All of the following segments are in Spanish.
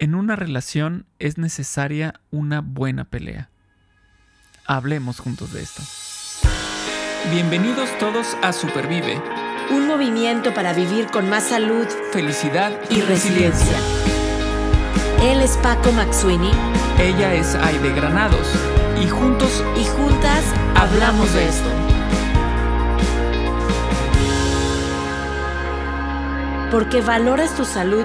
En una relación es necesaria una buena pelea. Hablemos juntos de esto. Bienvenidos todos a Supervive. Un movimiento para vivir con más salud, felicidad y, resiliencia. Él es Paco Maxuini. Ella es Aide Granados. Y juntos y juntas hablamos de esto. Porque valoras tu salud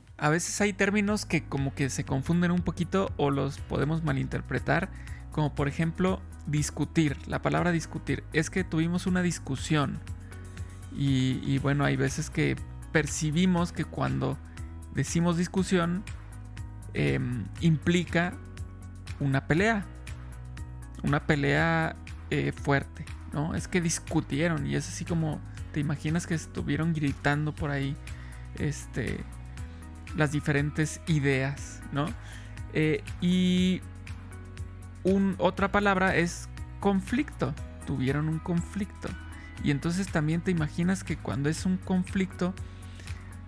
a veces hay términos que como que se confunden un poquito o los podemos malinterpretar, como por ejemplo discutir. La palabra discutir es que tuvimos una discusión y, bueno, hay veces que percibimos que cuando decimos discusión em, implica una pelea, una pelea eh, fuerte, ¿no? Es que discutieron y es así como te imaginas que estuvieron gritando por ahí, este las diferentes ideas, ¿no? Eh, y otra palabra es conflicto. Tuvieron un conflicto. Y entonces también te imaginas que cuando es un conflicto,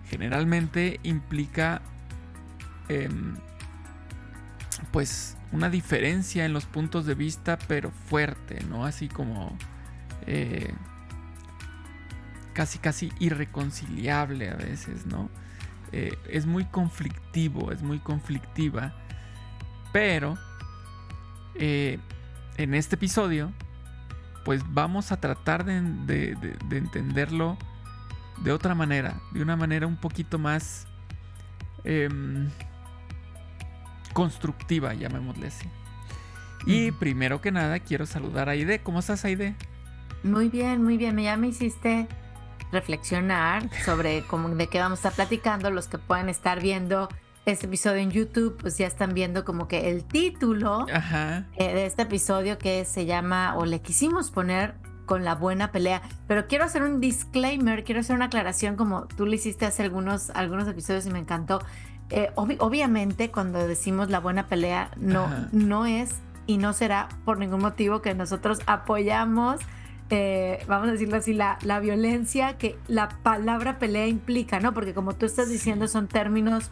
generalmente implica em, pues una diferencia en los puntos de vista, pero fuerte, ¿no? Así como eh, casi casi irreconciliable a veces, ¿no? Eh, es muy conflictivo, es muy conflictiva. Pero eh, en este episodio, pues vamos a tratar de, entenderlo de otra manera, de una manera un poquito más em, constructiva, llamémosle así. Y primero que nada, quiero saludar a Aide. ¿Cómo estás, Aide? Muy bien, muy bien. Ya me hiciste reflexionar sobre cómo, de qué vamos a estar platicando. Los que puedan estar viendo este episodio en YouTube, pues ya están viendo como que el título eh, de este episodio que se llama, o le quisimos poner con la buena pelea. Pero quiero hacer un disclaimer, quiero hacer una aclaración como tú lo hiciste hace algunos, algunos episodios y me encantó. Eh, obviamente cuando decimos la buena pelea no, no es y no será por ningún motivo que nosotros apoyamos eh, vamos a decirlo así, la, la, violencia que la palabra pelea implica, ¿no? Porque como tú estás diciendo, son términos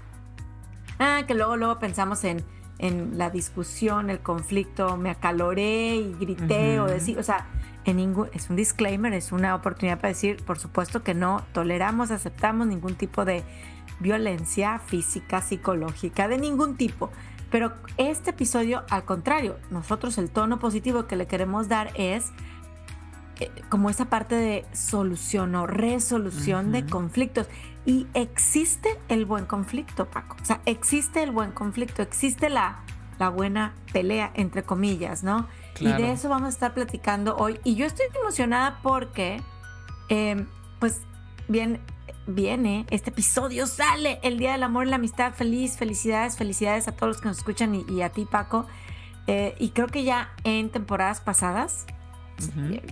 ah, que luego, luego pensamos en, en la discusión, el conflicto, me acaloré y grité o decir, o sea, en ningún, es un disclaimer, es una oportunidad para decir, por supuesto que no toleramos, aceptamos ningún tipo de violencia física, psicológica, de ningún tipo. Pero este episodio, al contrario, nosotros el tono positivo que le queremos dar es como esa parte de solución o resolución de conflictos. Y existe el buen conflicto, Paco. O sea, existe el buen conflicto, existe la, la buena pelea, entre comillas, ¿no? Y de eso vamos a estar platicando hoy. Y yo estoy emocionada porque, em, pues, bien, viene, este episodio sale el Día del Amor y la Amistad. Feliz, felicidades, felicidades a todos los que nos escuchan y, a ti, Paco. Eh, y creo que ya en temporadas pasadas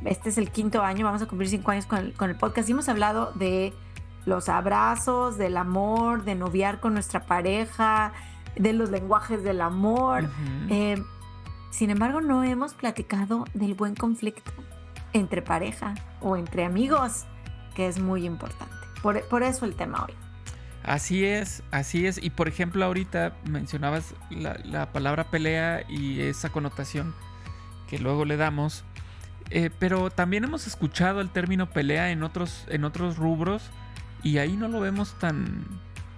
este es el quinto año, vamos a cumplir cinco años con el, podcast y hemos hablado de los abrazos, del amor, de noviar con nuestra pareja, de los lenguajes del amor. Eh, sin embargo, no hemos platicado del buen conflicto entre pareja o entre amigos, que es muy importante. Por, eso el tema hoy. Así es, así es. Y por ejemplo, ahorita mencionabas la palabra pelea y esa connotación que luego le damos. Eh, pero también hemos escuchado el término pelea en otros, en otros rubros y ahí no lo vemos tan,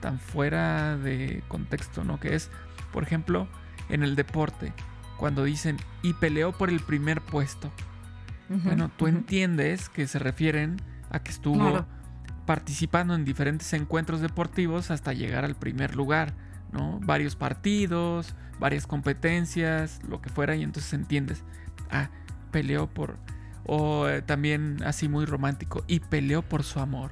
tan fuera de contexto, ¿no? Que es, por ejemplo, en el deporte, cuando dicen y peleó por el primer puesto. bueno, tú entiendes que se refieren a que estuvo participando en diferentes encuentros deportivos hasta llegar al primer lugar, ¿no? Varios partidos, varias competencias, lo que fuera, y entonces entiendes. Ah, peleó por... O eh, también así muy romántico, y peleó por su amor.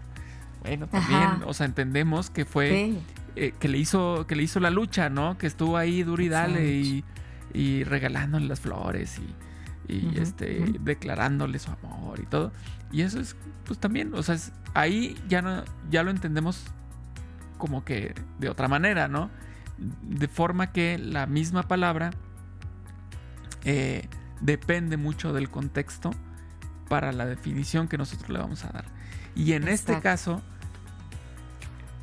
Bueno, también, o sea, entendemos que fue... Eh, que le hizo que le hizo la lucha, ¿no? Que estuvo ahí duro y dale y y regalándole las flores y, y este, declarándole su amor y todo. Y eso es, pues también, o sea, ahí ya, no, ya lo entendemos como que de otra manera, ¿no? De forma que la misma palabra eh, depende mucho del contexto para la definición que nosotros le vamos a dar. Y en este caso,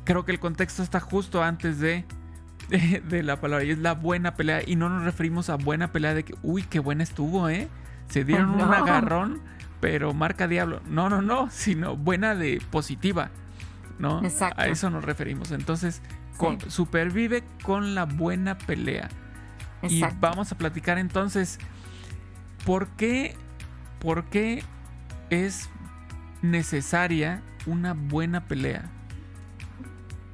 creo que el contexto está justo antes de, de, la palabra. Y es la buena pelea. Y no nos referimos a buena pelea de que, uy, qué buena estuvo, ¿eh? Se dieron un agarrón, pero marca diablo. No, no, no, sino buena de positiva, ¿no? Exacto. A eso nos referimos. Entonces, supervive con la buena pelea. Y vamos a platicar entonces, ¿por qué, ¿por qué es necesaria una buena pelea?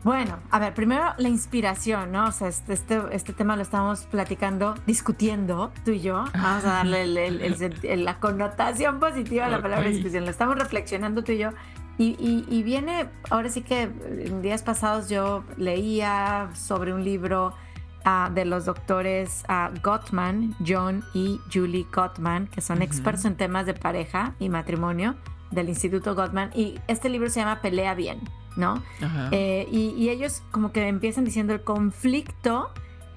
Bueno, a ver, primero la inspiración, ¿no? O sea, este, este, este tema lo estamos platicando, discutiendo tú y yo. Vamos a darle la connotación positiva a la palabra inspiración. Lo estamos reflexionando tú y yo. Y, viene, ahora sí que en días pasados yo leía sobre un libro de los doctores uh, Gottman, John y Julie Gottman, que son expertos en temas de pareja y matrimonio del Instituto Gottman. Y este libro se llama Pelea Bien. ¿no? Eh, y, ellos como que empiezan diciendo el conflicto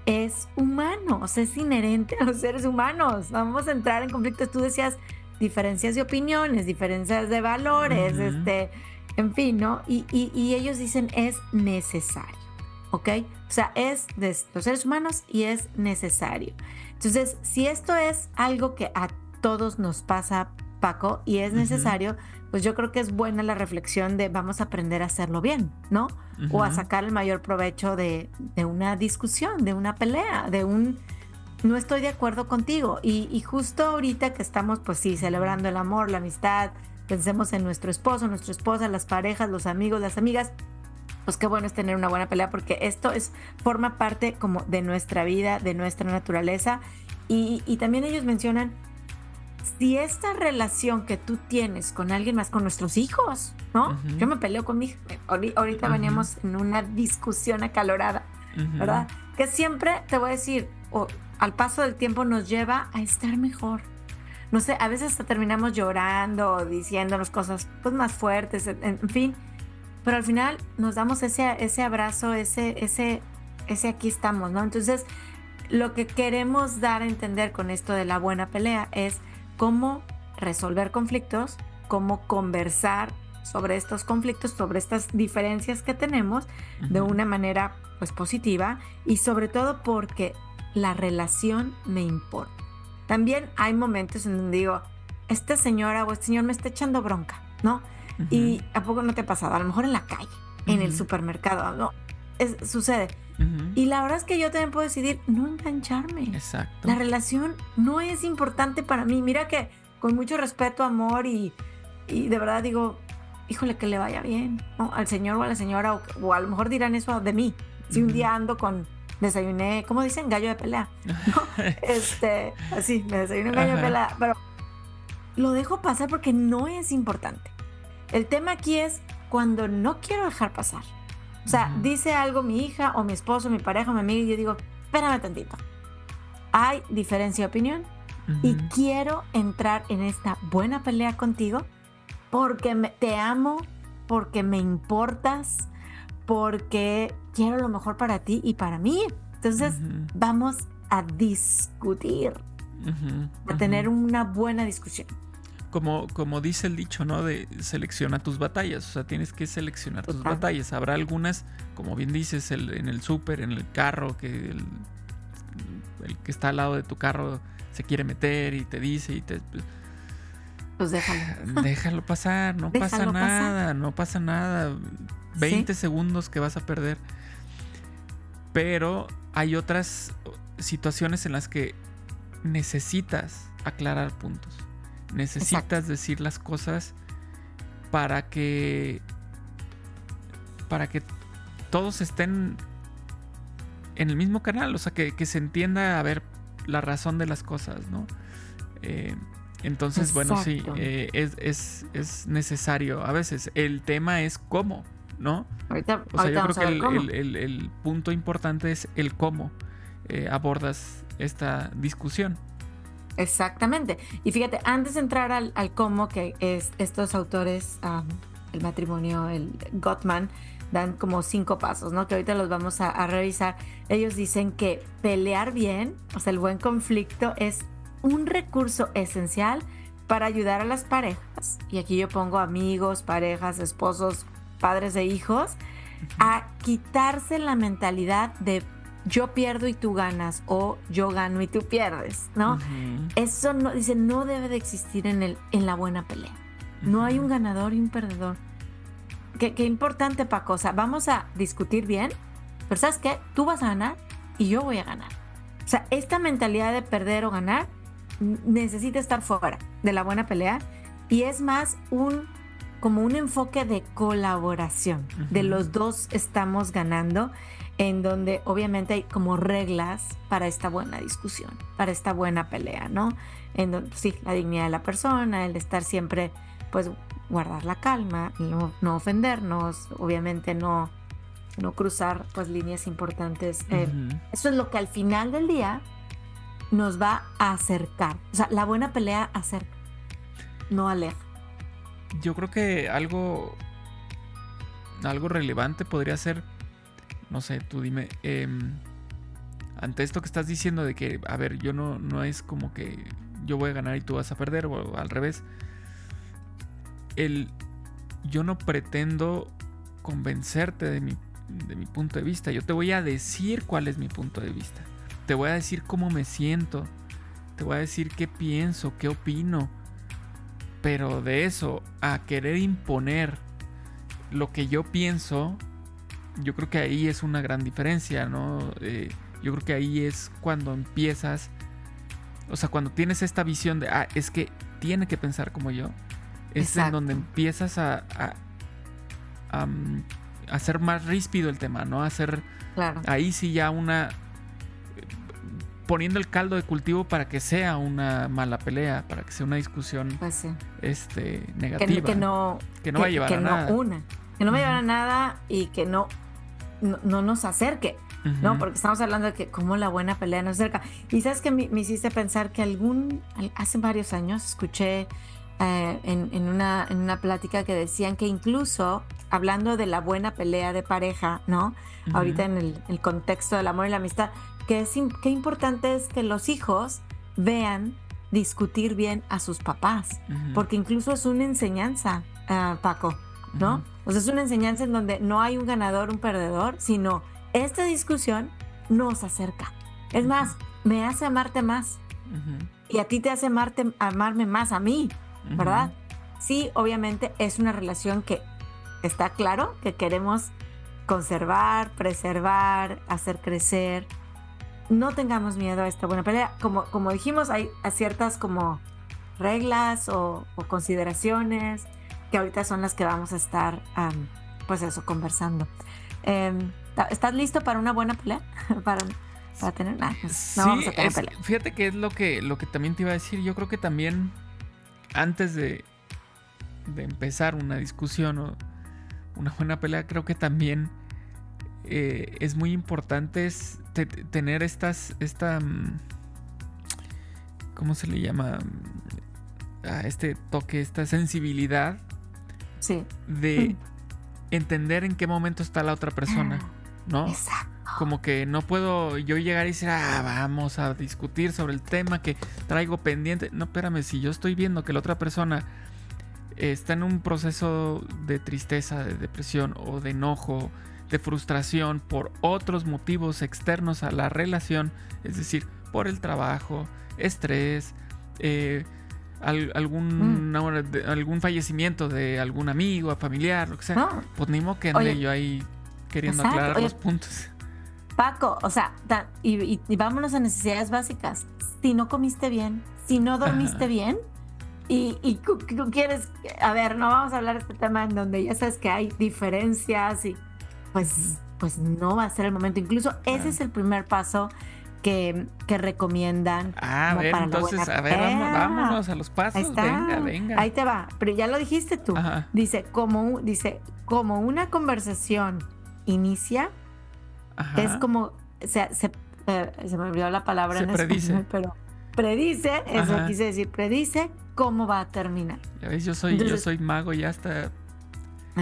es humano, o sea, es inherente a los seres humanos. Vamos a entrar en conflictos. Tú decías diferencias de opiniones, diferencias de valores, este, en fin, ¿no? Y, y, ellos dicen es necesario, ¿ok? O sea, es de los seres humanos y es necesario. Entonces, si esto es algo que a todos nos pasa, Paco, y es necesario, pues yo creo que es buena la reflexión de vamos a aprender a hacerlo bien, ¿no? O a sacar el mayor provecho de, una discusión, de una pelea, de un no estoy de acuerdo contigo. Y, justo ahorita que estamos, pues sí, celebrando el amor, la amistad, pensemos en nuestro esposo, nuestra esposa, las parejas, los amigos, las amigas. Pues qué bueno es tener una buena pelea porque esto es, forma parte como de nuestra vida, de nuestra naturaleza. Y, y también ellos mencionan si esta relación que tú tienes con alguien más, con nuestros hijos, ¿no? Yo me peleo con mi hija. Ahorita veníamos en una discusión acalorada, ¿verdad? Que siempre te voy a decir, al paso del tiempo nos lleva a estar mejor. No sé, a veces hasta terminamos llorando, diciéndonos cosas pues, más fuertes, en, fin. Pero al final nos damos ese, ese abrazo, ese, ese, ese aquí estamos, ¿no? Entonces, lo que queremos dar a entender con esto de la buena pelea es cómo resolver conflictos, cómo conversar sobre estos conflictos, sobre estas diferencias que tenemos de una manera pues positiva y sobre todo porque la relación me importa. También hay momentos en donde digo, esta señora o este señor me está echando bronca, ¿no? Y a poco no te ha pasado, a lo mejor en la calle, en el supermercado, ¿no? sucede. Y la verdad es que yo también puedo decidir no engancharme. Exacto. La relación no es importante para mí. Mira que con mucho respeto, amor y, y de verdad digo, híjole, que le vaya bien al señor o a la señora, o, a lo mejor dirán eso de mí. Si un día ando con, desayuné, ¿cómo dicen? Gallo de pelea. este, así, me desayuné un gallo de pelea, pero lo dejo pasar porque no es importante. El tema aquí es cuando no quiero dejar pasar. O sea, dice algo mi hija o mi esposo, mi pareja, mi amiga y yo digo, espérame tantito. Hay diferencia de opinión. Y quiero entrar en esta buena pelea contigo porque te amo, porque me importas, porque quiero lo mejor para ti y para mí. Entonces, vamos a discutir, a tener una buena discusión como, como dice el dicho, ¿no? De selecciona tus batallas. O sea, tienes que seleccionar tus batallas. Habrá algunas, como bien dices, en el súper, en el carro, que el, que está al lado de tu carro se quiere meter y te dice y te. Pues déjalo. Déjalo pasar, no pasa nada, no pasa nada. 20 segundos que vas a perder. Pero hay otras situaciones en las que necesitas aclarar puntos. Necesitas decir las cosas para que. para que todos estén en el mismo canal. O sea, que, se entienda a ver la razón de las cosas, ¿no? Eh, entonces, bueno, sí, eh, es, necesario. A veces el tema es cómo, ¿no? Ahorita, o sea, yo creo que el, punto importante es el cómo. eh, abordas esta discusión. Exactamente. Y fíjate, antes de entrar al, cómo que es, estos autores, el matrimonio, el Gottman, dan como cinco pasos, ¿no? Que ahorita los vamos a, a, revisar. Ellos dicen que pelear bien, o sea, el buen conflicto es un recurso esencial para ayudar a las parejas, y aquí yo pongo amigos, parejas, esposos, padres de hijos, a quitarse la mentalidad de yo pierdo y tú ganas o yo gano y tú pierdes, ¿no? Eso no, dice, no debe de existir en, el, en la buena pelea. No hay un ganador y un perdedor. Qué, qué importante, Paco. O sea, vamos a discutir bien, pero ¿sabes qué? Tú vas a ganar y yo voy a ganar. O sea, esta mentalidad de perder o ganar necesita estar fuera de la buena pelea y es más un como un enfoque de colaboración, de los dos estamos ganando, en donde obviamente hay como reglas para esta buena discusión, para esta buena pelea, ¿no? En donde, sí, la dignidad de la persona, el estar siempre, pues, guardar la calma, no, no ofendernos, obviamente no, no cruzar, pues, líneas importantes. Eh, eso es lo que al final del día nos va a acercar. O sea, la buena pelea acerca, no aleja. Yo creo que algo, algo relevante podría ser, no sé, tú dime, em, ante esto que estás diciendo de que, a ver, yo no, no es como que yo voy a ganar y tú vas a perder, o al revés. El, yo no pretendo convencerte de mi, de mi punto de vista, yo te voy a decir cuál es mi punto de vista. Te voy a decir cómo me siento. Te voy a decir qué pienso, qué opino. Pero de eso a querer imponer lo que yo pienso, yo creo que ahí es una gran diferencia, ¿no? Eh, yo creo que ahí es cuando empiezas, o sea, cuando tienes esta visión de, ah, es que tiene que pensar como yo, es en donde empiezas a, a, hacer más ríspido el tema, ¿no? A hacer ahí sí ya una, poniendo el caldo de cultivo para que sea una mala pelea, para que sea una discusión pues este, negativa. Que, no, que no va a llevar a nada. Una, que no va a llevar a nada y que no, no, nos acerque. ¿no? Porque estamos hablando de que como la buena pelea nos acerca. Y sabes que me, hiciste pensar que algún, hace varios años escuché eh, en, una, en una plática que decían que incluso hablando de la buena pelea de pareja, ¿no? Ahorita en el, el, contexto del amor y la amistad, que es qué importante es que los hijos vean discutir bien a sus papás, porque incluso es una enseñanza, ah, Paco, ¿no? O sea, es una enseñanza en donde no hay un ganador, un perdedor, sino esta discusión nos acerca. Es más, me hace amarte más. Y a ti te hace amarte, amarme más a mí, ¿verdad? Sí, obviamente es una relación que está claro que queremos conservar, preservar, hacer crecer, no tengamos miedo a esta buena pelea. Como, como dijimos, hay ciertas como reglas o, consideraciones que ahorita son las que vamos a estar, pues eso, conversando. Em, ¿Estás listo para una buena pelea? para, para tener nada. Pues, no vamos a tener pelea. Fíjate que es lo que, lo que también te iba a decir. Yo creo que también antes de, de empezar una discusión o una buena pelea, creo que también eh, es muy importante tener estas, esta, mm, ¿cómo se le llama? A este toque, esta sensibilidad sí. de mm. entender en qué momento está la otra persona, ah, ¿no? Exacto. Como que no puedo yo llegar y decir, ah, vamos a discutir sobre el tema que traigo pendiente. No, espérame, si yo estoy viendo que la otra persona está en un proceso de tristeza, de depresión o de enojo, de frustración por otros motivos externos a la relación, es decir, por el trabajo, estrés, eh, algún, mm. algún fallecimiento de algún amigo, familiar, lo que sea, pues ni modo que ande yo ahí queriendo aclarar los puntos. Paco, o sea, y, vámonos a necesidades básicas. Si no comiste bien, si no dormiste bien, y, y tú quieres, a ver, no vamos a hablar de este tema en donde ya sabes que hay diferencias y pues, pues no va a ser el momento. Incluso ese es el primer paso que, que recomiendan. Ah, a ver, entonces, a ver, vámonos a los pasos. Venga, venga. Ahí te va, pero ya lo dijiste tú. Dice, como, dice, como una conversación inicia, es como, o sea, se, eh, se me olvidó la palabra Se en predice. español, pero predice, eso Ajá. quise decir, predice cómo va a terminar. Ya ves, yo soy, yo soy mago y hasta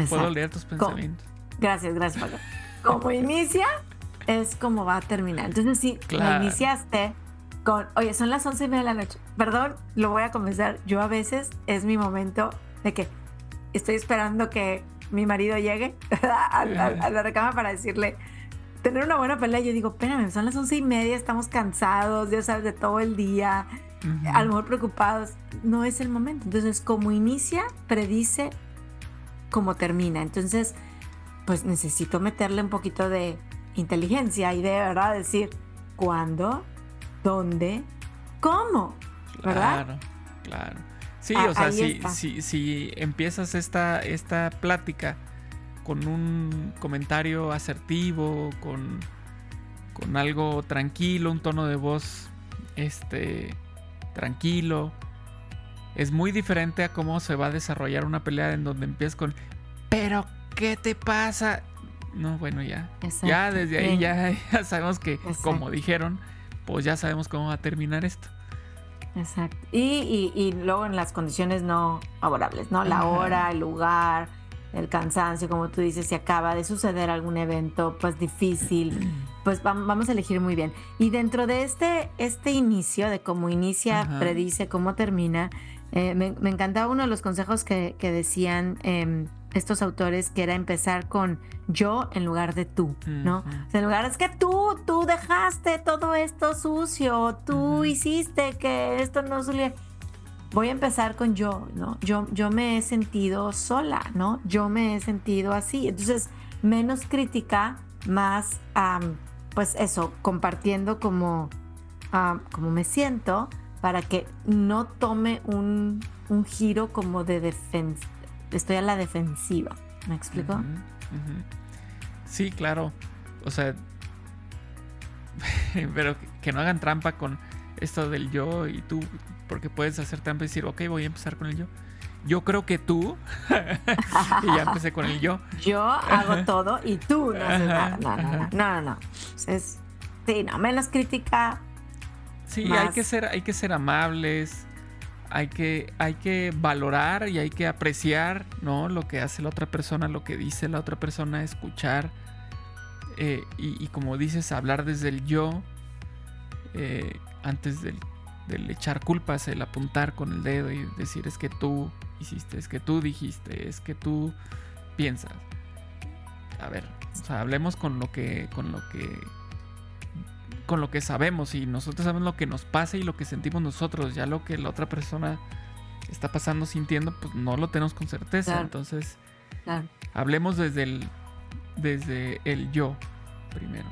puedo leer tus pensamientos. Gracias, gracias, Paco. Como inicia, es como va a terminar. Entonces, si Claro. la iniciaste con, oye, son las once y media de la noche. Perdón, lo voy a confesar. Yo a veces es mi momento de que estoy esperando que mi marido llegue a, a- a la recámara para decirle, tener una buena pelea. Yo digo, espérame, son las once y media, estamos cansados, ya sabes, de todo el día, Ujú. a lo mejor preocupados. No es el momento. Entonces, como inicia, predice cómo termina. Entonces, pues necesito meterle un poquito de inteligencia y de verdad decir cuándo, dónde, cómo. ¿verdad? Claro, claro. Sí, Ah, o sea, si, si, si empiezas esta, esta plática con un comentario asertivo, con, con algo tranquilo, un tono de voz este, tranquilo, es muy diferente a cómo se va a desarrollar una pelea en donde empiezas con, pero ¿qué te pasa? No, bueno, ya. Exacto. Ya desde ahí ya, ya sabemos que, Exacto. como dijeron, pues ya sabemos cómo va a terminar esto. Exacto. Y, y- y luego en las condiciones no favorables, ¿no? La Ajá. hora, el lugar, el cansancio, como tú dices, si acaba de suceder algún evento, pues difícil, pues vam- vamos a elegir muy bien. Y dentro de este, este inicio, de cómo inicia, Ajá. predice, cómo termina, eh, me, me encantaba uno de los consejos que, que decían em, estos autores, que era empezar con yo en lugar de tú, ¿no? Ujú. O sea, en lugar es que tú, tú dejaste todo esto sucio, tú hiciste que esto no saliera. Voy a empezar con yo, ¿no? Yo, yo me he sentido sola, ¿no? Yo me he sentido así. Entonces, menos crítica, más, pues eso, compartiendo como me siento para que no tome un, un giro como de defensa. Estoy a la defensiva. ¿Me explico? Sí, claro. O sea, pero que- no hagan trampa con esto del yo y tú, porque puedes hacer trampa y decir, ok, voy a empezar con el yo. Yo creo que tú, y ya empecé con el yo. Yo hago todo y tú no haces nada. No, no, no, no, no. Es, sí, no, menos crítica. Sí, hay que ser, hay que ser amables, hay que, hay que valorar y hay que apreciar, ¿no? Lo que hace la otra persona, lo que dice la otra persona, escuchar. eh, y, como dices, hablar desde el yo, eh, antes del, del echar culpas, el apuntar con el dedo y decir es que tú hiciste, es que tú dijiste, es que tú piensas. A ver, hablemos con lo que, con lo que con lo que sabemos y nosotros sabemos lo que nos pasa y lo que sentimos nosotros, ya lo que la otra persona está pasando, sintiendo, pues no lo tenemos con certeza. Claro. Entonces, Claro. hablemos desde el desde el yo primero,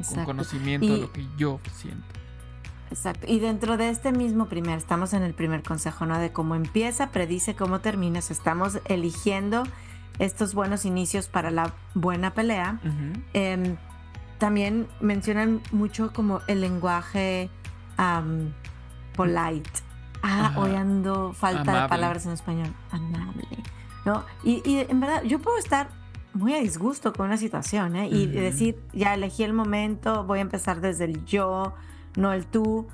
sí, con conocimiento de lo que yo siento. Exacto. Y dentro de este mismo primer, estamos en el primer consejo, ¿no? De cómo empieza, predice cómo termina. O sea, estamos eligiendo estos buenos inicios para la buena pelea. Em, también mencionan mucho como el lenguaje polite. Ah, Ajá. hoy ando falta de palabras en español. Amable. ¿No? Y, y en verdad, yo puedo estar muy a disgusto con una situación, ¿eh? Y decir, ya elegí el momento, voy a empezar desde el yo, no el tú.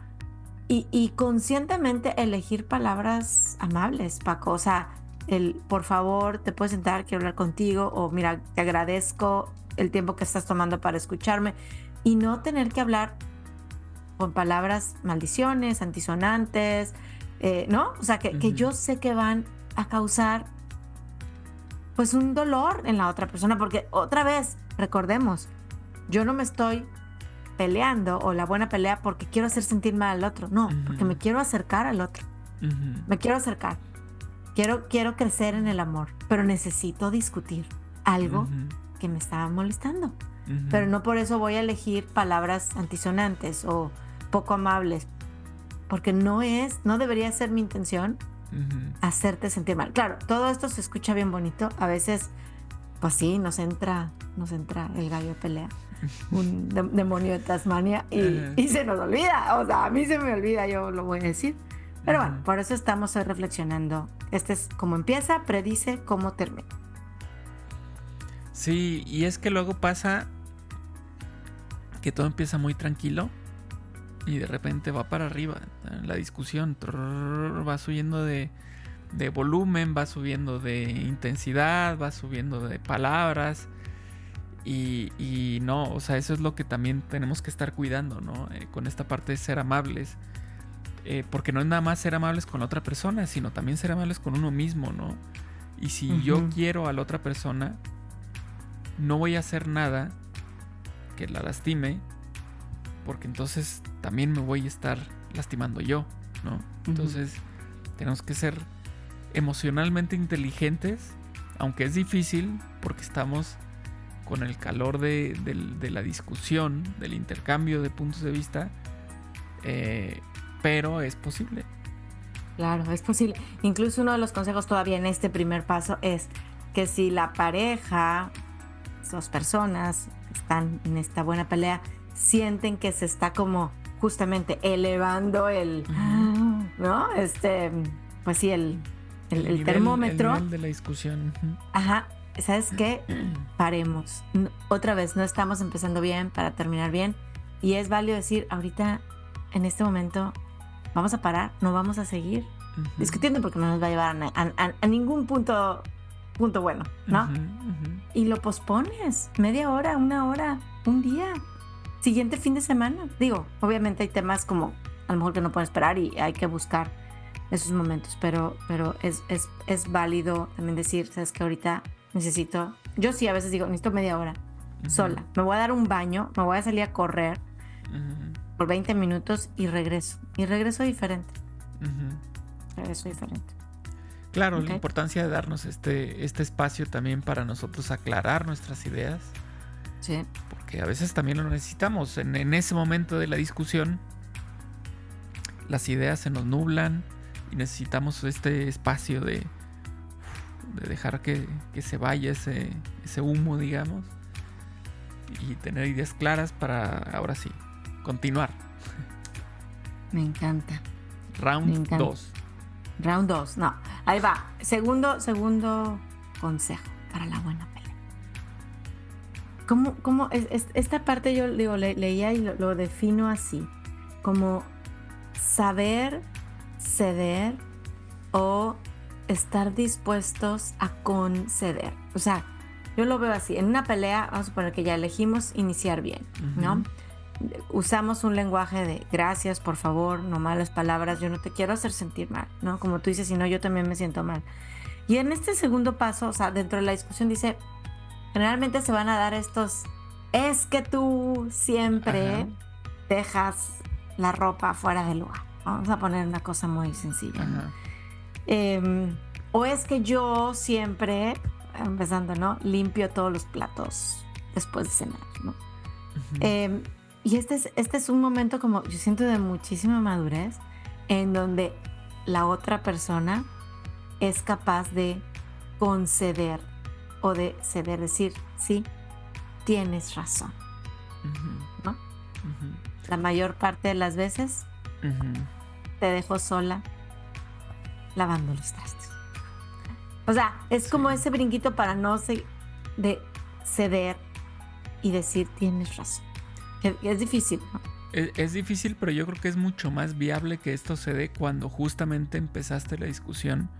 Y, y conscientemente elegir palabras amables, Paco. O sea, el por favor, te puedes sentar, quiero hablar contigo, o mira, te agradezco el tiempo que estás tomando para escucharme, y no tener que hablar con palabras maldiciones, antisonantes, eh, ¿no? O sea, que, que yo sé que van a causar pues un dolor en la otra persona, porque otra vez, recordemos, yo no me estoy peleando o la buena pelea porque quiero hacer sentir mal al otro, no, porque me quiero acercar al otro, me quiero acercar, quiero, quiero crecer en el amor, pero necesito discutir algo Ujú. que me estaba molestando, Ujú. pero no por eso voy a elegir palabras antisonantes o poco amables, porque no es, no debería ser mi intención Ujú. hacerte sentir mal. Claro, todo esto se escucha bien bonito. A veces, pues sí, nos entra, nos entra el gallo de pelea, un de- demonio de Tasmania y, y se nos olvida. O sea, a mí se me olvida, yo lo voy a decir. Pero bueno, por eso estamos hoy reflexionando. Este es cómo empieza, predice cómo termina. Sí, y es que luego pasa que todo empieza muy tranquilo y de repente va para arriba. La discusión va subiendo de, de volumen, va subiendo de intensidad, va subiendo de palabras. Y, y, no, o sea, eso es lo que también tenemos que estar cuidando, ¿no? Eh, con esta parte de ser amables. Eh, porque no es nada más ser amables con la otra persona, sino también ser amables con uno mismo, ¿no? Y si yo quiero a la otra persona, no voy a hacer nada que la lastime, porque entonces también me voy a estar lastimando yo, ¿no? Entonces, tenemos que ser emocionalmente inteligentes, aunque es difícil, porque estamos con el calor de, la discusión, del intercambio de puntos de vista, eh, pero es posible. Claro, es posible. Incluso uno de los consejos todavía en este primer paso es que si la pareja, dos personas que están en esta buena pelea, sienten que se está como justamente elevando el, ¿no? Este, pues sí, el, el, termómetro. El de la discusión. Ajá. ¿Sabes qué? Paremos. Otra vez, no estamos empezando bien para terminar bien. Y es válido decir, ahorita, en este momento, vamos a parar, no vamos a seguir discutiendo porque no nos va a llevar a, ningún punto, punto bueno, ¿no? Y lo pospones media hora, una hora, un día, siguiente fin de semana. Digo, obviamente hay temas como a lo mejor que no pueden esperar y hay que buscar esos momentos, pero, pero es, es, es válido también decir, sabes que ahorita necesito, yo sí a veces digo, necesito media hora sola, me voy a dar un baño, me voy a salir a correr por 20 minutos y regreso, y regreso diferente. Regreso diferente. Claro, la importancia de darnos este, este espacio también para nosotros aclarar nuestras ideas. Sí. Porque a veces también lo necesitamos. En, en ese momento de la discusión, las ideas se nos nublan y necesitamos este espacio de, de dejar que, se vaya ese, ese humo, digamos, y tener ideas claras para ahora sí, continuar. Me encanta. Round 2. Round 2, no. Ahí va. Segundo, segundo consejo para la buena pelea. ¿Cómo, cómo es, esta parte yo digo, leía y lo defino así, como saber ceder o estar dispuestos a conceder. O sea, yo lo veo así. En una pelea, vamos a suponer que ya elegimos iniciar bien, ¿no? Usamos un lenguaje de gracias, por favor, no malas palabras, yo no te quiero hacer sentir mal, ¿no? Como tú dices, si no, yo también me siento mal. Y en este segundo paso, o sea, dentro de la discusión dice, generalmente se van a dar estos, es que tú siempre dejas la ropa fuera del lugar. Vamos a poner una cosa muy sencilla. Em, o es que yo siempre, empezando, ¿no? Limpio todos los platos después de cenar, ¿no? Y este es, este es un momento como, yo siento de muchísima madurez, en donde la otra persona es capaz de conceder o de ceder, decir, sí, tienes razón. ¿no? La mayor parte de las veces te dejo sola lavando los trastes. O sea, es como ese brinquito para no de ceder y decir tienes razón. Es, difícil, ¿no? Es, difícil, pero yo creo que es mucho más viable que esto se dé cuando justamente empezaste la discusión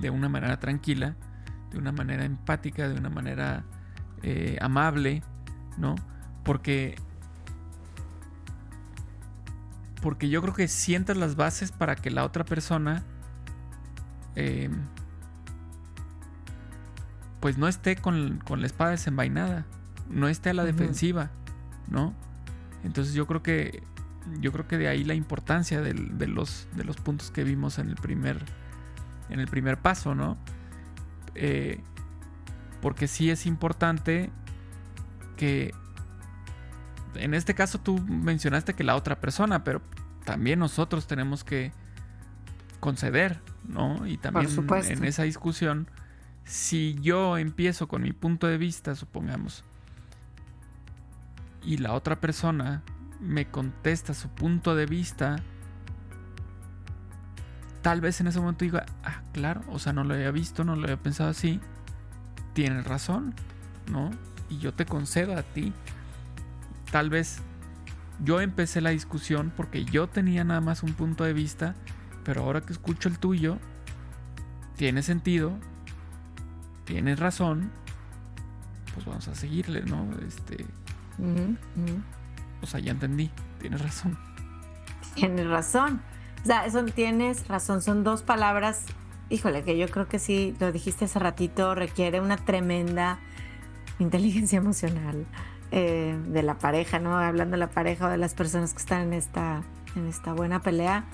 de una manera tranquila, de una manera empática, de una manera eh, amable, ¿no? Porque porque yo creo que sientas las bases para que la otra persona em, pues no esté con, la espada desenvainada, no esté a la defensiva, ¿no? Entonces yo creo que yo creo que de ahí la importancia de, los, de los puntos que vimos en el primer en el primer paso, ¿no? Eh, porque sí es importante que en este caso tú mencionaste que la otra persona, pero también nosotros tenemos que conceder, ¿no? Y también en esa discusión, si yo empiezo con mi punto de vista, supongamos, y la otra persona me contesta su punto de vista, tal vez en ese momento diga, ah, claro, o sea, no lo había visto, no lo había pensado así, tienes razón, ¿no? Y yo te concedo a ti tal vez yo empecé la discusión porque yo tenía nada más un punto de vista, pero ahora que escucho el tuyo, tiene sentido, tienes razón, pues vamos a seguirle, ¿no? Este. O sea, ya entendí, tienes razón. Tienes razón. O sea, eso tienes razón, son dos palabras, híjole, que yo creo que sí, lo dijiste hace ratito, requiere una tremenda inteligencia emocional eh, de la pareja, ¿no? Hablando de la pareja o de las personas que están en esta, en esta buena pelea.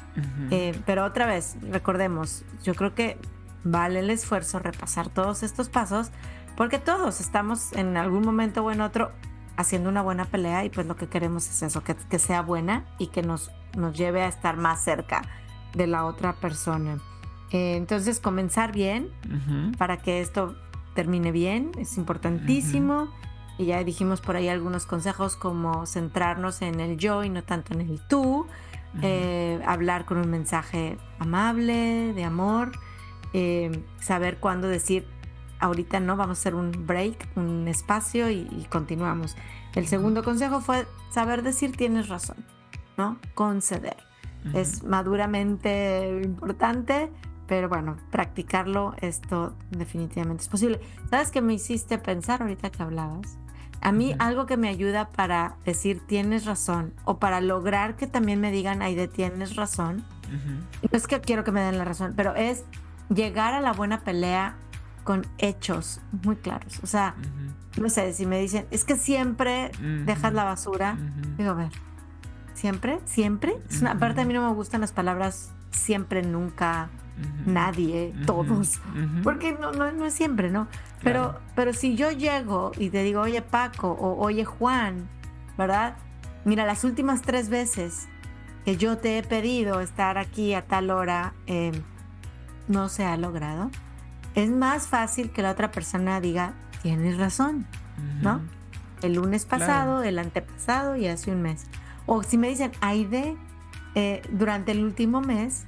Eh, pero otra vez, recordemos, yo creo que vale el esfuerzo repasar todos estos pasos porque todos estamos en algún momento o en otro haciendo una buena pelea y pues lo que queremos es eso, que, que sea buena y que nos, nos lleve a estar más cerca de la otra persona. Eh, entonces comenzar bien para que esto termine bien es importantísimo. Y ya dijimos por ahí algunos consejos como centrarnos en el yo y no tanto en el tú. Eh, hablar con un mensaje amable, de amor. Eh, saber cuándo decir ahorita no, vamos a hacer un break, un espacio y, continuamos. El segundo consejo fue saber decir tienes razón, ¿no? Conceder. Es maduramente importante, pero bueno, practicarlo, esto definitivamente es posible. ¿Sabes qué me hiciste pensar ahorita que hablabas? A mí algo que me ayuda para decir tienes razón o para lograr que también me digan, de tienes razón. No es que quiero que me den la razón, pero es llegar a la buena pelea con hechos muy claros. O sea, no sé, si me dicen, es que siempre dejas la basura, digo, a ver, ¿siempre? ¿Siempre? Es una, aparte a mí no me gustan las palabras siempre, nunca, nadie, todos, porque no, no, es siempre, ¿no? Pero, pero si yo llego y te digo, oye Paco o oye Juan, ¿verdad? Mira, las últimas tres veces que yo te he pedido estar aquí a tal hora, eh, no se ha logrado es más fácil que la otra persona diga, tienes razón, ¿no? El lunes pasado, el antepasado y hace un mes. O si me dicen, Aide, eh, durante el último mes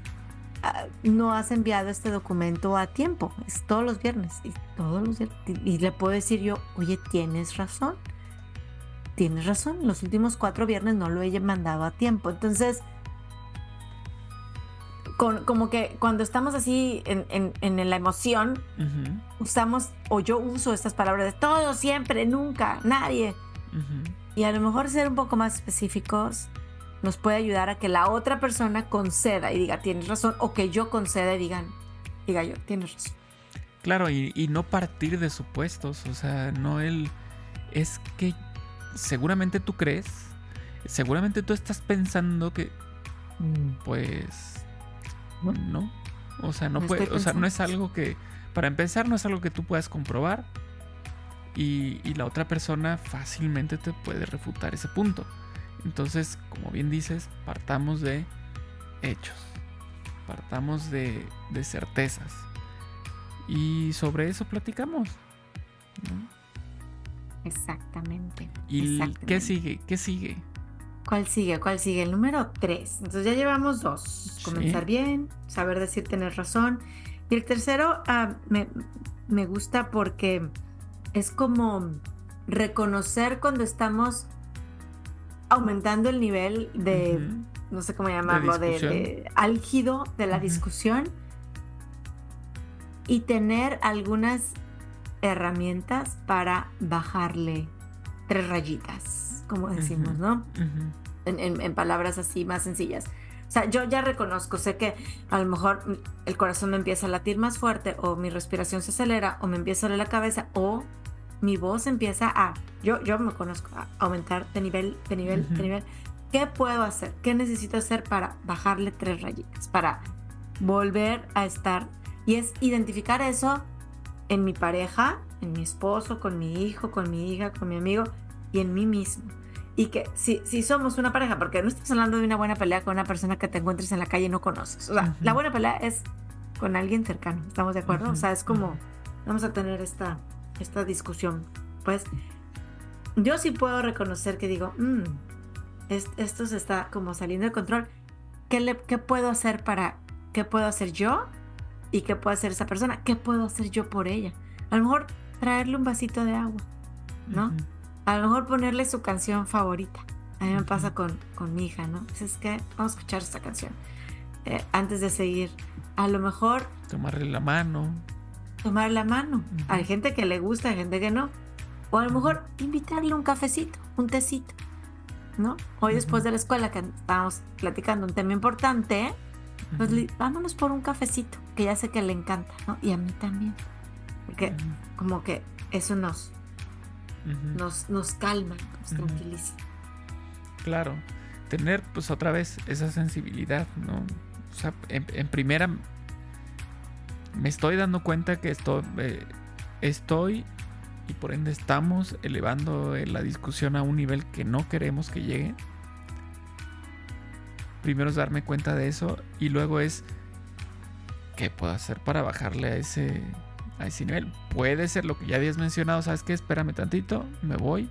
ah, no has enviado este documento a tiempo, es todos los viernes y todos los y le puedo decir yo, oye, tienes razón, tienes razón, los últimos cuatro viernes no lo he mandado a tiempo, entonces como que cuando estamos así en, la emoción, usamos, o yo uso estas palabras de todo, siempre, nunca, nadie. Y a lo mejor ser un poco más específicos nos puede ayudar a que la otra persona conceda y diga, tienes razón, o que yo conceda y digan, diga yo, tienes razón. Claro, y, y no partir de supuestos, o sea, no el... Es que seguramente tú crees, seguramente tú estás pensando que, mm. No. O sea, no, puede, o sea, no es algo que, para empezar, no es algo que tú puedas comprobar. Y, la otra persona fácilmente te puede refutar ese punto. Entonces, como bien dices, partamos de hechos. Partamos de, certezas. Y sobre eso platicamos. Exactamente. ¿Y qué sigue? ¿Qué sigue? ¿Cuál sigue? ¿Cuál sigue? El número tres. Entonces ya llevamos dos. Comenzar bien, saber decir tener razón. Y el tercero ah, me, gusta porque es como reconocer cuando estamos aumentando el nivel de, no sé cómo llamarlo, de, de, álgido de la discusión y tener algunas herramientas para bajarle tres rayitas como decimos, ¿no? en, palabras así más sencillas. O sea, yo ya reconozco, sé que a lo mejor el corazón me empieza a latir más fuerte o mi respiración se acelera o me empieza a doler la cabeza o mi voz empieza a, yo, yo me conozco, a aumentar de nivel, de nivel, de nivel. ¿Qué puedo hacer? ¿Qué necesito hacer para bajarle tres rayitas? Para volver a estar. Y es identificar eso en mi pareja, en mi esposo, con mi hijo, con mi hija, con mi amigo y en mí mismo. Y que si, si somos una pareja, porque no estás hablando de una buena pelea con una persona que te encuentres en la calle y no conoces. O sea, la buena pelea es con alguien cercano, ¿estamos de acuerdo? O sea, es como, vamos a tener esta, esta discusión. Pues yo sí puedo reconocer que digo, mm, esto se está como saliendo de control. ¿Qué, le, ¿Qué puedo hacer para, qué puedo hacer yo? ¿Y qué puede hacer esa persona? ¿Qué puedo hacer yo por ella? A lo mejor traerle un vasito de agua, ¿no? A lo mejor ponerle su canción favorita. A mí me pasa con, con mi hija, ¿no? Es que vamos a escuchar esta canción. Eh, antes de seguir, a lo mejor... Tomarle la mano. Tomar la mano. Hay gente que le gusta, hay gente que no. O a lo mejor invitarle un cafecito, un tecito. ¿No? Hoy después de la escuela que estábamos platicando un tema importante, pues vámonos por un cafecito, que ya sé que le encanta, ¿no? Y a mí también. Porque como que eso nos, nos, nos calma, nos tranquiliza. Claro, tener pues otra vez esa sensibilidad, ¿no? O sea, en, primera me estoy dando cuenta que estoy, eh, estoy y por ende estamos elevando la discusión a un nivel que no queremos que llegue. Primero es darme cuenta de eso y luego es qué puedo hacer para bajarle a ese a ese nivel. Puede ser lo que ya habías mencionado, ¿sabes qué? Espérame tantito, me voy.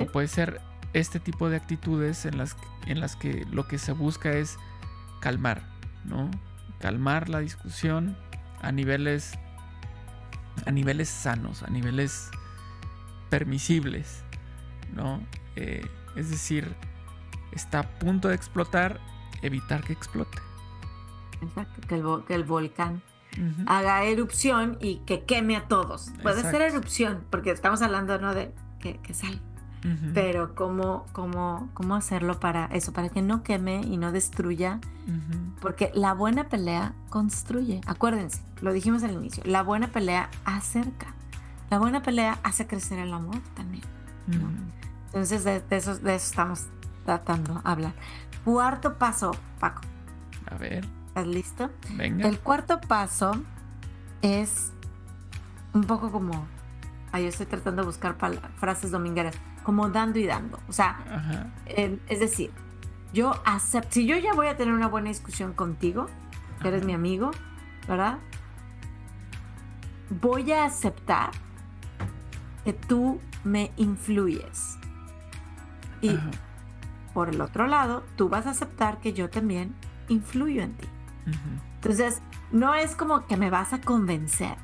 O puede ser este tipo de actitudes en las, en las que lo que se busca es calmar, ¿no? Calmar la discusión a niveles a niveles sanos, a niveles permisibles, ¿no? Eh, es decir, está a punto de explotar, evitar que explote. Exacto, que el, que el volcán haga erupción y que queme a todos. Puede ser erupción, porque estamos hablando ¿no? de que, que salga pero ¿cómo, cómo, cómo hacerlo para eso, para que no queme y no destruya, porque la buena pelea construye, acuérdense, lo dijimos al inicio, la buena pelea acerca, la buena pelea hace crecer el amor también. Entonces de, eso, de eso estamos tratando de hablar. Cuarto paso, Paco. A ver. ¿Estás listo? Venga. El cuarto paso es un poco como... Ahí estoy tratando de buscar frases domingueras como dando y dando. O sea, em, es decir, yo acepto, si yo ya voy a tener una buena discusión contigo, que eres mi amigo, ¿verdad? Voy a aceptar que tú me influyes. Y por el otro lado, tú vas a aceptar que yo también influyo en ti. Entonces, no es como que me vas a convencer.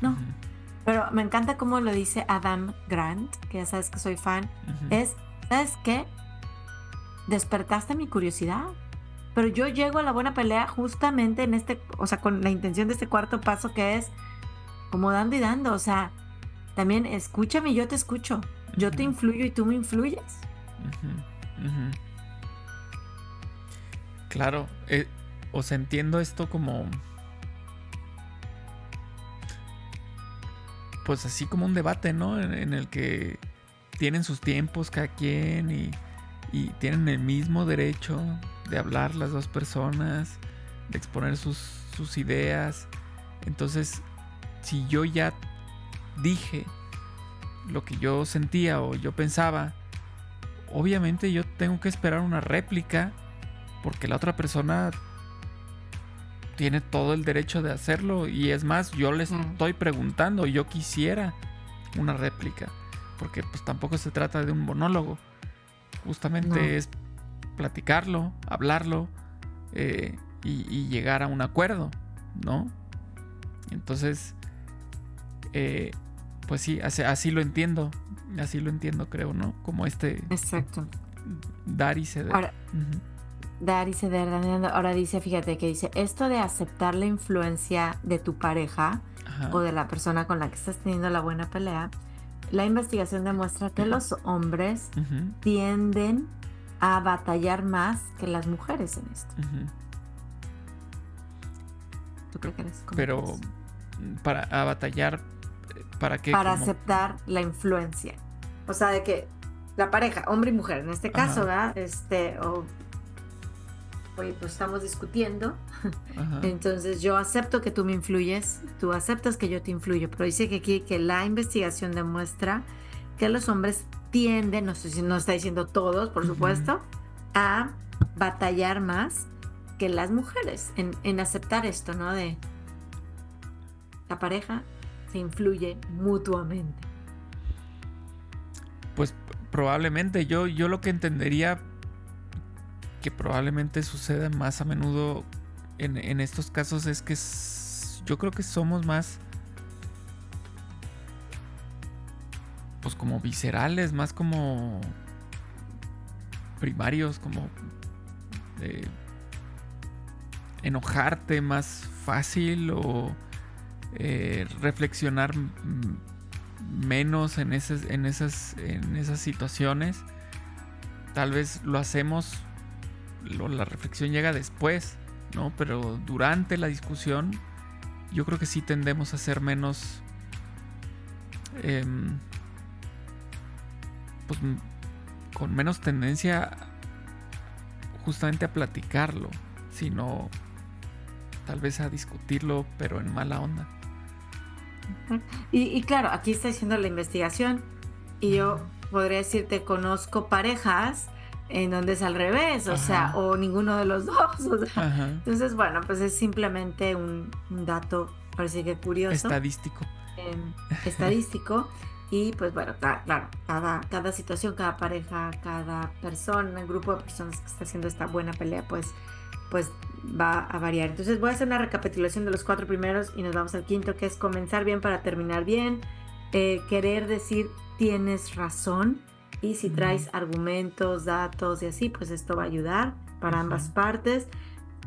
No, pero me encanta cómo lo dice Adam Grant, que ya sabes que soy fan. Es, ¿sabes qué? Despertaste mi curiosidad. Pero yo llego a la buena pelea justamente en este, o sea, con la intención de este cuarto paso que es como dando y dando. O sea, también escúchame y yo te escucho. Yo te influyo y tú me influyes. Claro, eh, o sea, entiendo esto como pues así como un debate, ¿no? En, el que tienen sus tiempos cada quien y, tienen el mismo derecho de hablar las dos personas, de exponer sus ideas. Entonces, si yo ya dije lo que yo sentía o yo pensaba, obviamente yo tengo que esperar una réplica porque la otra persona tiene todo el derecho de hacerlo y es más, yo le estoy preguntando, yo quisiera una réplica, porque pues tampoco se trata de un monólogo, justamente es platicarlo, hablarlo eh, y, llegar a un acuerdo, ¿no? Entonces, eh, pues sí, así, lo entiendo, así lo entiendo creo, ¿no? Como este... Exacto. Dar y ceder dar y ceder, ahora dice, fíjate que dice, esto de aceptar la influencia de tu pareja o de la persona con la que estás teniendo la buena pelea, la investigación demuestra que los hombres tienden a batallar más que las mujeres en esto. ¿Tú qué crees? Pero para a batallar, ¿para qué? Para aceptar la influencia. O sea, de que la pareja, hombre y mujer, en este caso, ¿verdad? Este, o pues estamos discutiendo, entonces yo acepto que tú me influyes, tú aceptas que yo te influyo, pero dice que aquí que la investigación demuestra que los hombres tienden, no sé si nos está diciendo todos, por supuesto, a batallar más que las mujeres en, en aceptar esto, ¿no? De la pareja se influye mutuamente. Pues probablemente yo, yo lo que entendería que probablemente suceda más a menudo en, estos casos es que yo creo que somos más pues como viscerales, más como primarios como eh, enojarte más fácil o eh, reflexionar menos en esas, en, esas, en esas situaciones. Tal vez lo hacemos, la reflexión llega después, ¿no? Pero durante la discusión yo creo que sí tendemos a ser menos... Em, pues con menos tendencia justamente a platicarlo, sino tal vez a discutirlo, pero en mala onda. Y, claro, aquí está diciendo la investigación y yo podría decirte, conozco parejas en donde es al revés, o sea, o ninguno de los dos. Entonces, bueno, pues es simplemente un, dato, parece que curioso. Estadístico. Em, estadístico. Y pues bueno, claro, cada, cada situación, cada pareja, cada persona, el grupo de personas que está haciendo esta buena pelea, pues, pues va a variar. Entonces voy a hacer una recapitulación de los cuatro primeros y nos vamos al quinto, que es comenzar bien para terminar bien, eh, querer decir tienes razón y si traes argumentos, datos y así, pues esto va a ayudar para ambas partes.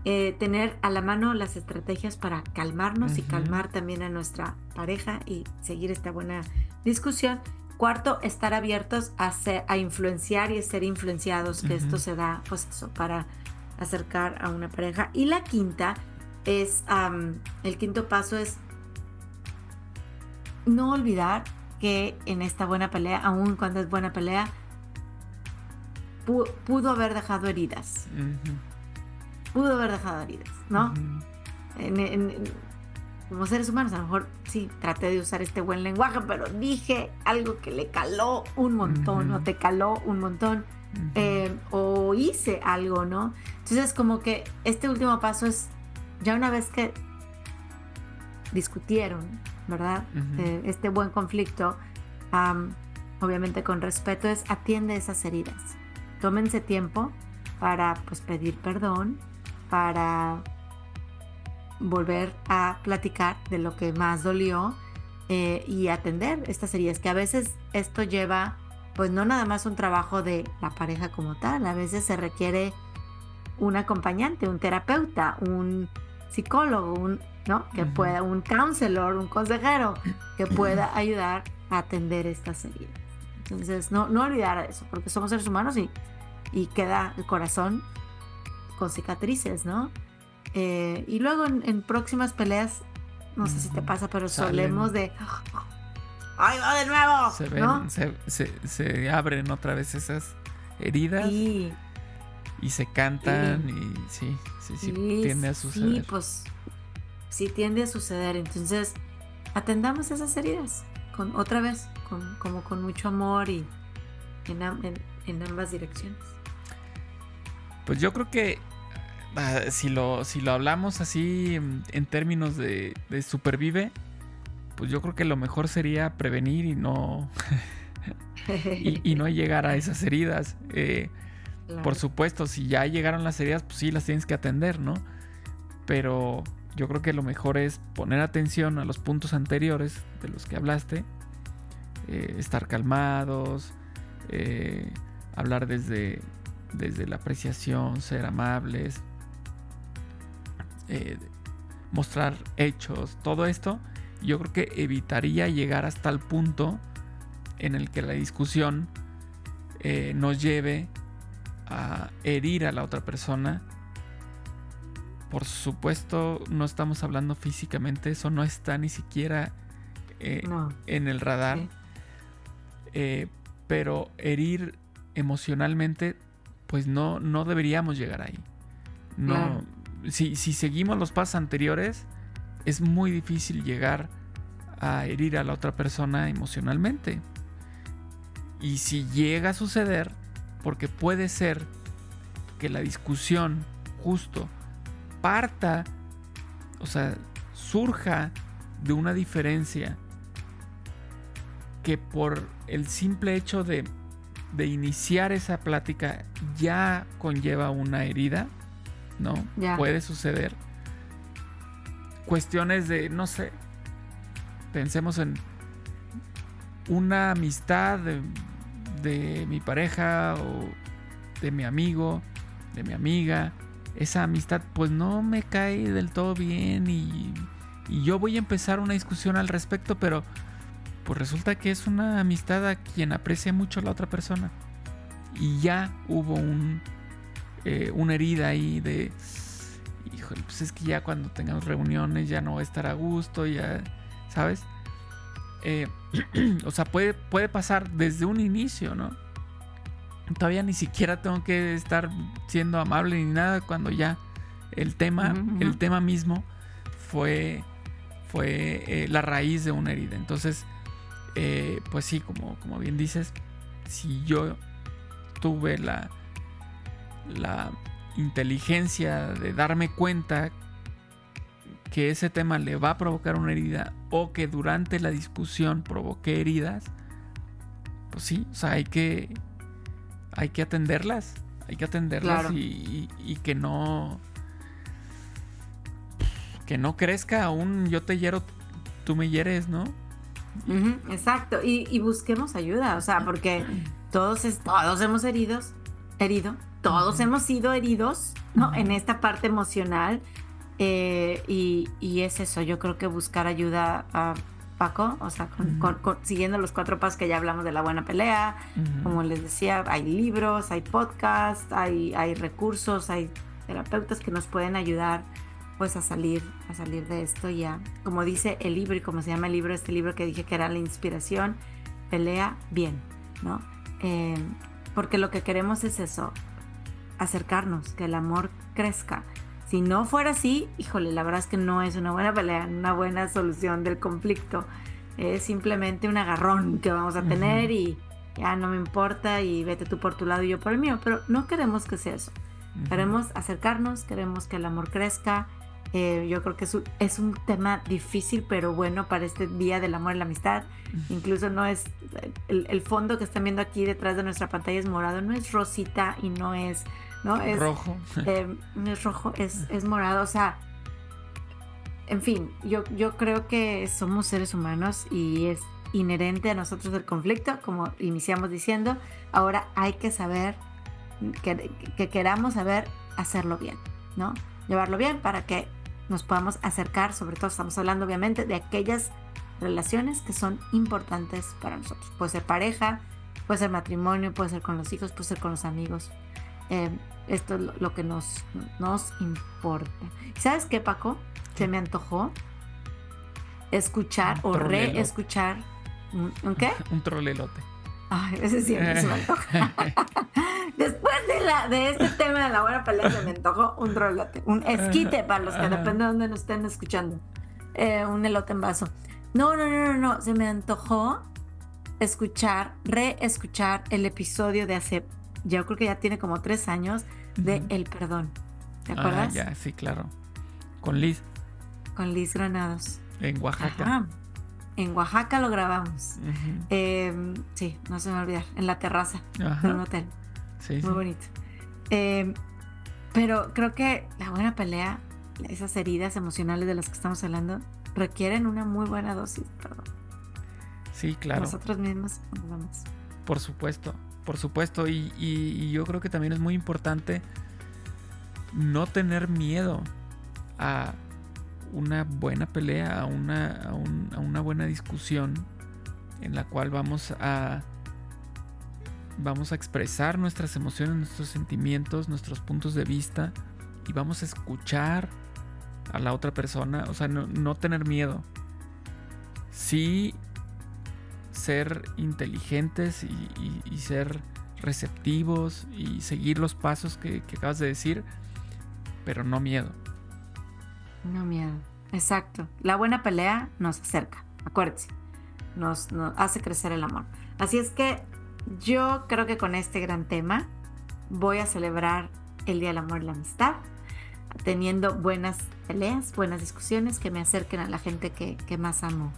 Eh, tener a la mano las estrategias para calmarnos y calmar también a nuestra pareja y seguir esta buena discusión. Cuarto, estar abiertos a, a influenciar y ser influenciados, que esto se da pues eso, para acercar a una pareja. Y la quinta es, el quinto paso es no olvidar que en esta buena pelea, aun cuando es buena pelea, pudo haber dejado heridas. Pudo haber dejado heridas, ¿no? como seres humanos, a lo mejor sí, traté de usar este buen lenguaje, pero dije algo que le caló un montón, o te caló un montón, eh, o hice algo, ¿no? Entonces, como que este último paso es, ya una vez que discutieron, ¿verdad? Eh, este buen conflicto, obviamente con respeto, es atiende esas heridas. Tómense tiempo para pues pedir perdón, para volver a platicar de lo que más dolió eh, y atender estas heridas, que a veces esto lleva pues no nada más un trabajo de la pareja como tal, a veces se requiere un acompañante, un terapeuta, un psicólogo, un, ¿no? Que pueda, un counselor, un consejero que pueda ayudar a atender estas heridas. Entonces, no, no olvidar eso, porque somos seres humanos y, y queda el corazón con cicatrices, ¿no? Eh, y luego en, próximas peleas, no sé si te pasa, pero solemos de... ¡Ay, va de nuevo! Se, se, abren otra vez esas heridas. Y y se cantan y sí, sí, sí, tiende a suceder. Sí, pues sí tiende a suceder. Entonces, atendamos esas heridas con otra vez, con, como con mucho amor y en, ambas direcciones. Pues yo creo que ah, si, lo, si lo hablamos así en, términos de, supervive, pues yo creo que lo mejor sería prevenir y no, y, no llegar a esas heridas. Eh, por supuesto, si ya llegaron las heridas, pues sí las tienes que atender, ¿no? Pero yo creo que lo mejor es poner atención a los puntos anteriores de los que hablaste, eh, estar calmados, eh, hablar desde, desde la apreciación, ser amables, eh, mostrar hechos, todo esto, yo creo que evitaría llegar hasta el punto en el que la discusión nos lleve a herir a la otra persona. Por supuesto, no estamos hablando físicamente, eso no está ni siquiera eh, en el radar. Eh, pero herir emocionalmente, pues no, no deberíamos llegar ahí. No, si, si seguimos los pasos anteriores, es muy difícil llegar a herir a la otra persona emocionalmente. Y si llega a suceder, porque puede ser que la discusión justo parta, o sea, surja de una diferencia que por el simple hecho de, iniciar esa plática ya conlleva una herida, ¿no? Puede suceder. Cuestiones de, no sé, pensemos en una amistad de mi pareja o de mi amigo, de mi amiga, esa amistad pues no me cae del todo bien y, yo voy a empezar una discusión al respecto, pero pues resulta que es una amistad a quien aprecia mucho la otra persona. Y ya hubo un, eh, una herida ahí de, híjole, pues es que ya cuando tengamos reuniones ya no va a estar a gusto, ya, ¿sabes? Eh, o sea, puede, puede pasar desde un inicio, ¿no? Todavía ni siquiera tengo que estar siendo amable ni nada cuando ya el tema, el tema mismo fue, fue eh, la raíz de una herida. Entonces, eh, pues sí, como, como bien dices, si yo tuve la, la inteligencia de darme cuenta que ese tema le va a provocar una herida o que durante la discusión provoque heridas, pues sí, o sea, hay que, hay que atenderlas, hay que atenderlas y, que no, que no crezca aún yo te hiero, tú me hieres, ¿no? exacto, y, busquemos ayuda, o sea, porque todos, todos hemos heridos, herido, todos hemos sido heridos, ¿no? En esta parte emocional. Eh, y, es eso, yo creo que buscar ayuda a Paco, o sea, siguiendo los cuatro pasos que ya hablamos de la buena pelea, como les decía, hay libros, hay podcasts, hay, hay recursos, hay terapeutas que nos pueden ayudar pues a salir, a salir de esto ya. Como dice el libro y como se llama el libro, este libro que dije que era la inspiración, pelea bien, ¿no? Eh, porque lo que queremos es eso, acercarnos, que el amor crezca. Si no fuera así, híjole, la verdad es que no es una buena pelea, una buena solución del conflicto. Es simplemente un agarrón que vamos a tener y ya no me importa y vete tú por tu lado y yo por el mío. Pero no queremos que sea eso. Queremos acercarnos, queremos que el amor crezca. Eh, yo creo que es un, es un, tema difícil, pero bueno para este Día del Amor y la Amistad. Incluso no es, el, el, fondo que están viendo aquí detrás de nuestra pantalla es morado, no es rosita y no es ¿no? Es rojo. Eh, no es rojo, es, es, morado. O sea, en fin, yo, yo creo que somos seres humanos y es inherente a nosotros el conflicto, como iniciamos diciendo. Ahora hay que saber, que, que queramos saber hacerlo bien, ¿no? Llevarlo bien para que nos podamos acercar, sobre todo estamos hablando obviamente de aquellas relaciones que son importantes para nosotros. Puede ser pareja, puede ser matrimonio, puede ser con los hijos, puede ser con los amigos. Eh, esto es lo que nos, nos importa. ¿Sabes qué, Paco? Se me antojó escuchar o reescuchar. ¿Un qué? Un trolelote. Ay, ese siempre se me antoja. Después de, la, de este tema de la buena pelea, se me antojó un trolelote. Un esquite para los que depende de dónde nos estén escuchando. Eh, un elote en vaso. No, no, no, no, no. Se me antojó escuchar, reescuchar el episodio de hace yo creo que ya tiene como tres años de El Perdón. ¿Te ah, acuerdas? Ah, ya, sí, claro. Con Liz. Con Liz Granados. En Oaxaca. En Oaxaca lo grabamos. Em, sí, no se me va a olvidar. En la terraza de un hotel. Sí, Muy bonito. Em, pero creo que la buena pelea, esas heridas emocionales de las que estamos hablando, requieren una muy buena dosis, perdón. Sí, claro. Nosotros mismos vamos. Por supuesto por supuesto. Y, yo creo que también es muy importante no tener miedo a una buena pelea, a una, a, una buena discusión en la cual vamos a vamos a expresar nuestras emociones, nuestros sentimientos, nuestros puntos de vista y vamos a escuchar a la otra persona, o sea, no, tener miedo. Sí ser inteligentes y, ser receptivos y seguir los pasos que, acabas de decir, pero no miedo. No miedo, exacto. La buena pelea nos acerca, acuérdense, nos, hace crecer el amor. Así es que yo creo que con este gran tema voy a celebrar el Día del Amor y la Amistad, teniendo buenas peleas, buenas discusiones que me acerquen a la gente que, más amo.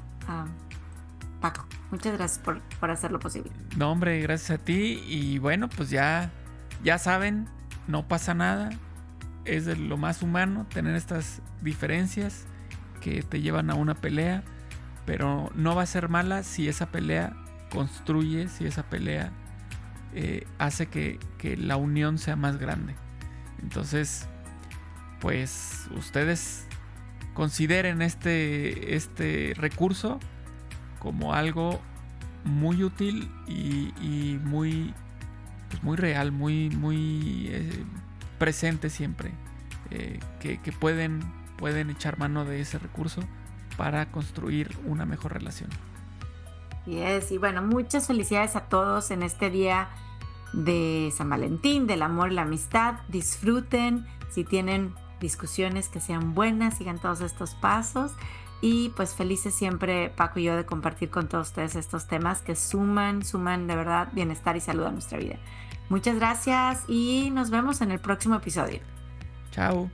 Paco. Muchas gracias por, por hacerlo posible. No, hombre, gracias a ti. Y bueno, pues ya, ya saben, no pasa nada. Es de lo más humano tener estas diferencias que te llevan a una pelea. Pero no va a ser mala si esa pelea construye, si esa pelea eh, hace que, que la unión sea más grande. Entonces, pues ustedes consideren este, este recurso como algo muy útil y, muy, pues muy real, muy, muy eh, presente siempre. Eh, que, pueden, pueden echar mano de ese recurso para construir una mejor relación. Y es, y bueno, muchas felicidades a todos en este día de San Valentín, del amor y la amistad. Disfruten, si tienen discusiones que sean buenas, sigan todos estos pasos. Y pues felices siempre Paco y yo de compartir con todos ustedes estos temas que suman, suman de verdad bienestar y salud a nuestra vida. Muchas gracias y nos vemos en el próximo episodio. Chao.